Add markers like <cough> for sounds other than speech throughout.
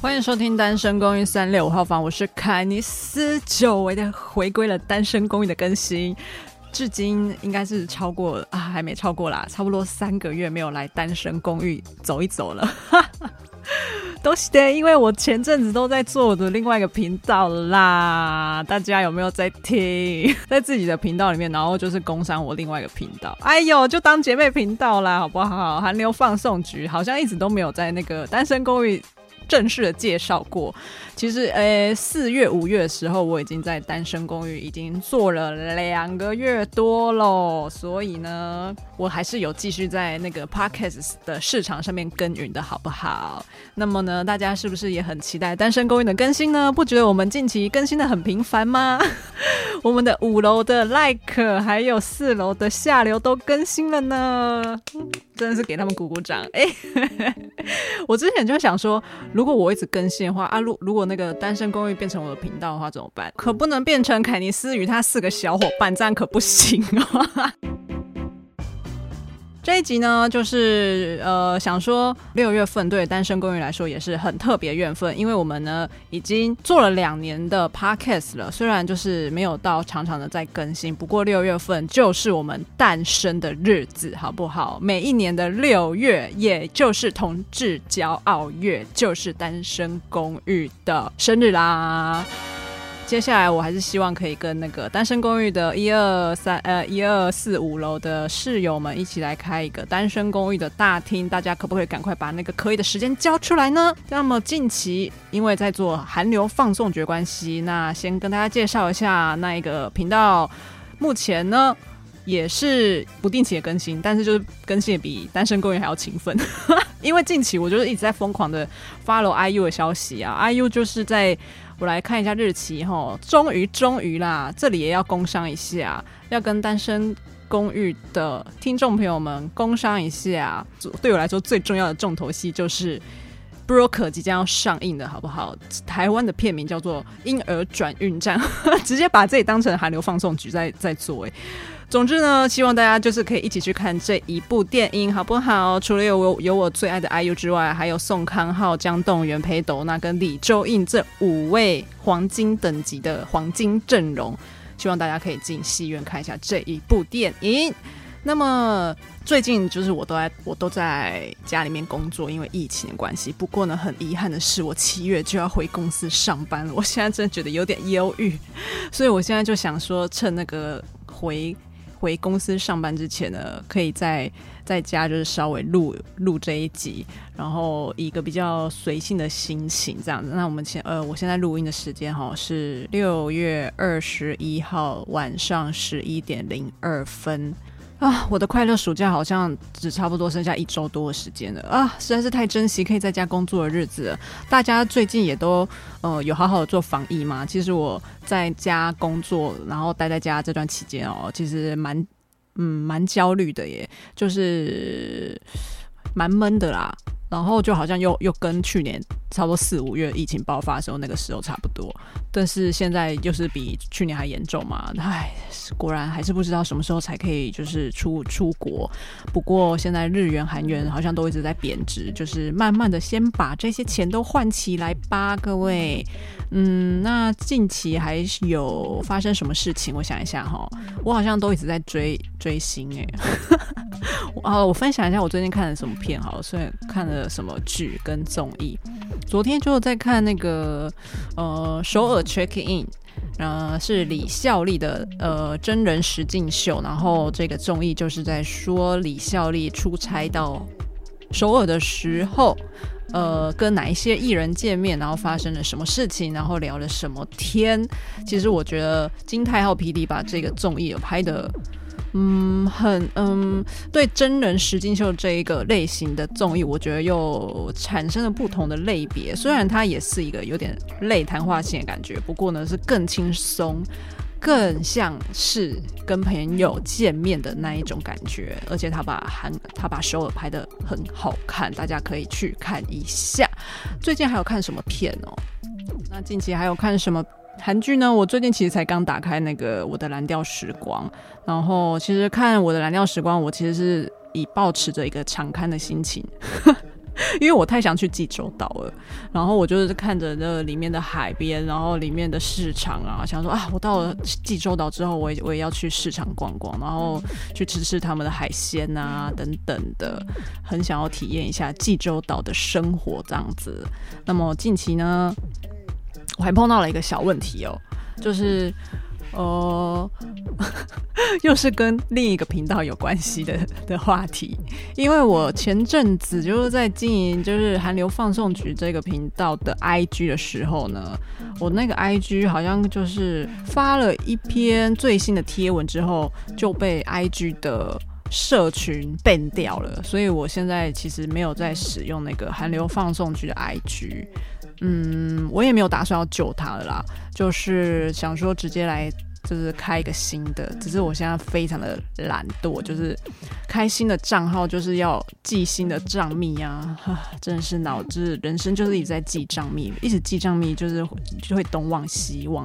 欢迎收听《单身公寓》三六五号房，我是凯尼斯，久违的回归了《单身公寓》的更新，至今应该是超过啊，还没超过啦，差不多三个月没有来《单身公寓》走一走了，<laughs> 都是的，因为我前阵子都在做我的另外一个频道啦，大家有没有在听？在自己的频道里面，然后就是工商我另外一个频道，哎呦，就当姐妹频道啦，好不好？韩流放送局好像一直都没有在那个《单身公寓》。正式的介绍过，其实，呃，四月、五月的时候，我已经在单身公寓已经做了两个月多喽，所以呢，我还是有继续在那个 Podcast 的市场上面耕耘的，好不好？那么呢，大家是不是也很期待单身公寓的更新呢？不觉得我们近期更新的很频繁吗？<laughs> 我们的五楼的 Like 还有四楼的下流都更新了呢，真的是给他们鼓鼓掌。哎，<laughs> 我之前就想说。如果我一直更新的话啊，如如果那个单身公寓变成我的频道的话怎么办？可不能变成凯尼斯与他四个小伙伴，这样可不行哦。这一集呢，就是呃，想说六月份对单身公寓来说也是很特别月份，因为我们呢已经做了两年的 podcast 了，虽然就是没有到常常的在更新，不过六月份就是我们诞生的日子，好不好？每一年的六月，也就是同志骄傲月，就是单身公寓的生日啦。接下来我还是希望可以跟那个单身公寓的一二三呃一二四五楼的室友们一起来开一个单身公寓的大厅，大家可不可以赶快把那个可以的时间交出来呢？那么近期因为在做韩流放送局关系，那先跟大家介绍一下那一个频道，目前呢也是不定期的更新，但是就是更新也比单身公寓还要勤奋，因为近期我就是一直在疯狂的 follow IU 的消息啊，IU 就是在。我来看一下日期哈，终于终于啦，这里也要工商一下，要跟单身公寓的听众朋友们工商一下。对我来说最重要的重头戏就是《Broker》即将要上映的好不好？台湾的片名叫做《婴儿转运站》，<laughs> 直接把自己当成韩流放送局在在做哎。总之呢，希望大家就是可以一起去看这一部电影，好不好？除了有我有我最爱的 IU 之外，还有宋康昊、姜栋元、裴斗娜跟李周应这五位黄金等级的黄金阵容，希望大家可以进戏院看一下这一部电影。那么最近就是我都在我都在家里面工作，因为疫情的关系。不过呢，很遗憾的是，我七月就要回公司上班了。我现在真的觉得有点忧郁，所以我现在就想说，趁那个回。回公司上班之前呢，可以在在家就是稍微录录这一集，然后一个比较随性的心情这样子。那我们现呃，我现在录音的时间哈是六月二十一号晚上十一点零二分。啊，我的快乐暑假好像只差不多剩下一周多的时间了啊！实在是太珍惜可以在家工作的日子了。大家最近也都呃有好好的做防疫吗？其实我在家工作，然后待在家这段期间哦，其实蛮嗯蛮焦虑的耶，就是蛮闷的啦。然后就好像又又跟去年差不多四五月疫情爆发的时候那个时候差不多，但是现在就是比去年还严重嘛，唉，果然还是不知道什么时候才可以就是出出国。不过现在日元韩元好像都一直在贬值，就是慢慢的先把这些钱都换起来吧，各位。嗯，那近期还有发生什么事情？我想一下哈，我好像都一直在追追星哎。<laughs> 啊，我分享一下我最近看了什么片好了，所以看了什么剧跟综艺。昨天就在看那个呃首尔 Check In，呃是李孝利的呃真人实境秀，然后这个综艺就是在说李孝利出差到首尔的时候。呃，跟哪一些艺人见面，然后发生了什么事情，然后聊了什么天？其实我觉得金泰浩 PD 把这个综艺有拍得嗯，很嗯，对真人实境秀这一个类型的综艺，我觉得又产生了不同的类别。虽然它也是一个有点类谈话性的感觉，不过呢是更轻松，更像是跟朋友见面的那一种感觉。而且他把韩他把首尔拍得很好看，大家可以去看一下。最近还有看什么片哦？那近期还有看什么？韩剧呢？我最近其实才刚打开那个《我的蓝调时光》，然后其实看《我的蓝调时光》，我其实是以抱持着一个常看的心情，<laughs> 因为我太想去济州岛了。然后我就是看着那里面的海边，然后里面的市场啊，想说啊，我到了济州岛之后，我也我也要去市场逛逛，然后去吃吃他们的海鲜啊等等的，很想要体验一下济州岛的生活这样子。那么近期呢？我还碰到了一个小问题哦，就是，呃，<laughs> 又是跟另一个频道有关系的的话题，因为我前阵子就是在经营就是韩流放送局这个频道的 IG 的时候呢，我那个 IG 好像就是发了一篇最新的贴文之后就被 IG 的社群 ban 掉了，所以我现在其实没有在使用那个韩流放送局的 IG。嗯，我也没有打算要救他了啦，就是想说直接来，就是开一个新的。只是我现在非常的懒惰，就是开新的账号就是要记新的账密啊，<laughs> 真的是脑子人生就是一直在记账密，一直记账密就是就会东忘西忘。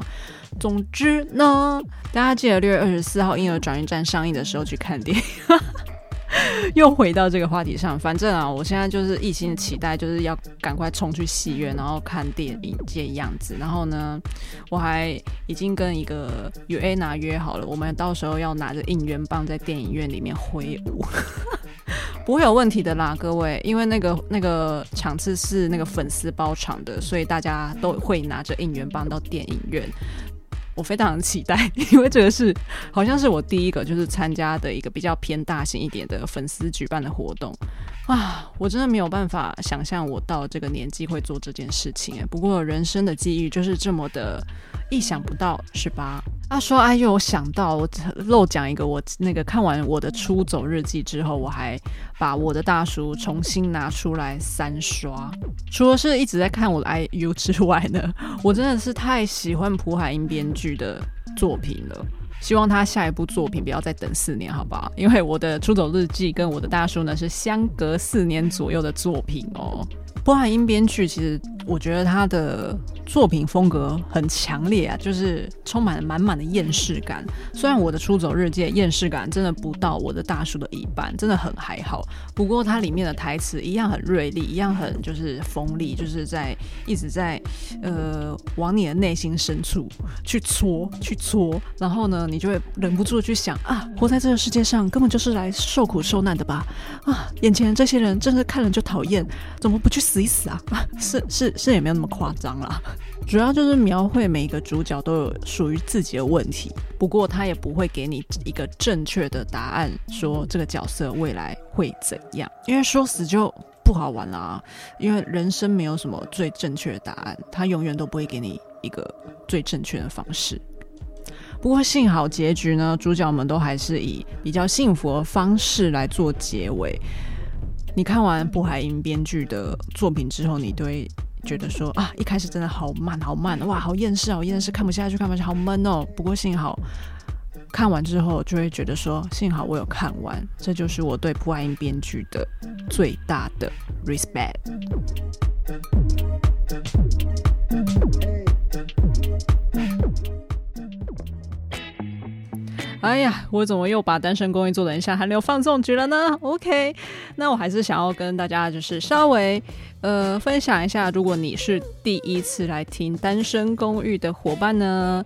总之呢，大家记得六月二十四号《婴儿转运站》上映的时候去看电影。<laughs> <laughs> 又回到这个话题上，反正啊，我现在就是一心期待，就是要赶快冲去戏院，然后看电影这样子。然后呢，我还已经跟一个与 A 拿约好了，我们到时候要拿着应援棒在电影院里面挥舞，<laughs> 不会有问题的啦，各位，因为那个那个场次是那个粉丝包场的，所以大家都会拿着应援棒到电影院。我非常期待，因为这个是好像是我第一个就是参加的一个比较偏大型一点的粉丝举办的活动啊！我真的没有办法想象我到这个年纪会做这件事情哎。不过人生的机遇就是这么的意想不到，是吧？他说哎呦，我想到我漏讲一个，我那个看完我的出走日记之后，我还把我的大叔重新拿出来三刷。除了是一直在看我的 IU 之外呢，我真的是太喜欢朴海英编剧的作品了。希望他下一部作品不要再等四年，好不好？因为我的出走日记跟我的大叔呢是相隔四年左右的作品哦。波海英编剧其实。我觉得他的作品风格很强烈啊，就是充满了满满的厌世感。虽然我的出走日记厌世感真的不到我的大叔的一半，真的很还好。不过它里面的台词一样很锐利，一样很就是锋利，就是在一直在呃往你的内心深处去戳去戳，然后呢，你就会忍不住去想啊，活在这个世界上根本就是来受苦受难的吧？啊，眼前这些人真是看了就讨厌，怎么不去死一死啊？啊 <laughs> 是是。是也没有那么夸张啦，主要就是描绘每一个主角都有属于自己的问题，不过他也不会给你一个正确的答案，说这个角色未来会怎样，因为说死就不好玩啦。因为人生没有什么最正确的答案，他永远都不会给你一个最正确的方式。不过幸好结局呢，主角们都还是以比较幸福的方式来做结尾。你看完布海英编剧的作品之后，你对。觉得说啊，一开始真的好慢，好慢，哇，好厌世，好厌世，看不下去，看不下去，好闷哦。不过幸好看完之后，就会觉得说，幸好我有看完，这就是我对布海英编剧的最大的 respect。哎呀，我怎么又把单身公寓做得很像韩流放送局了呢？OK，那我还是想要跟大家就是稍微呃分享一下，如果你是第一次来听单身公寓的伙伴呢。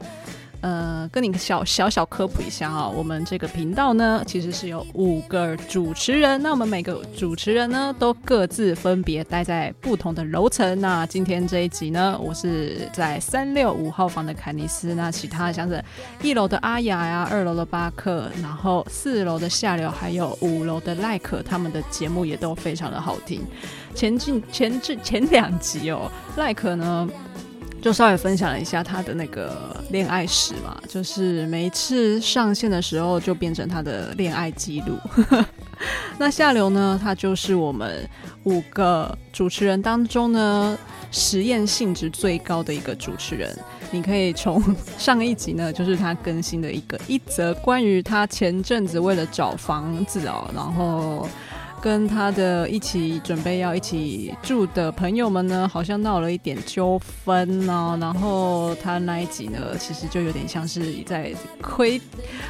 呃，跟你小小小科普一下哈，我们这个频道呢，其实是有五个主持人，那我们每个主持人呢，都各自分别待在不同的楼层。那今天这一集呢，我是在三六五号房的凯尼斯，那其他的像是一楼的阿雅呀，二楼的巴克，然后四楼的下流，还有五楼的赖可，他们的节目也都非常的好听。前进前至前两集哦，赖可呢。就稍微分享了一下他的那个恋爱史嘛，就是每一次上线的时候就变成他的恋爱记录。<laughs> 那夏流呢，他就是我们五个主持人当中呢，实验性质最高的一个主持人。你可以从 <laughs> 上一集呢，就是他更新的一个一则关于他前阵子为了找房子哦，然后。跟他的一起准备要一起住的朋友们呢，好像闹了一点纠纷呢。然后他那一集呢，其实就有点像是在窥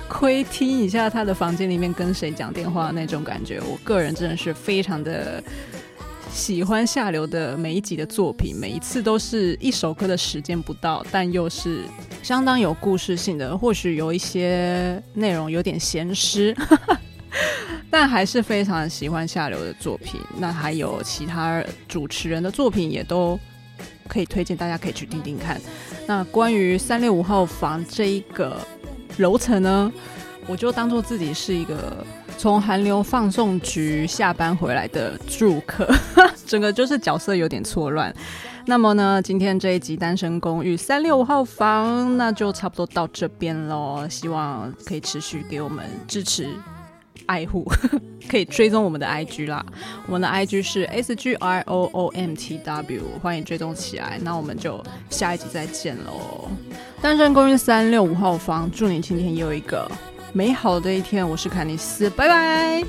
窥听一下他的房间里面跟谁讲电话那种感觉。我个人真的是非常的喜欢下流的每一集的作品，每一次都是一首歌的时间不到，但又是相当有故事性的。或许有一些内容有点咸湿。但还是非常喜欢下流的作品，那还有其他主持人的作品也都可以推荐，大家可以去听听看。那关于三六五号房这一个楼层呢，我就当做自己是一个从韩流放送局下班回来的住客，<laughs> 整个就是角色有点错乱。那么呢，今天这一集单身公寓三六五号房，那就差不多到这边喽。希望可以持续给我们支持。爱护 <laughs> 可以追踪我们的 IG 啦，我们的 IG 是 S G R O O M T W，欢迎追踪起来。那我们就下一集再见喽！单身公寓三六五号房，祝你今天也有一个美好的一天。我是凯尼斯，拜拜。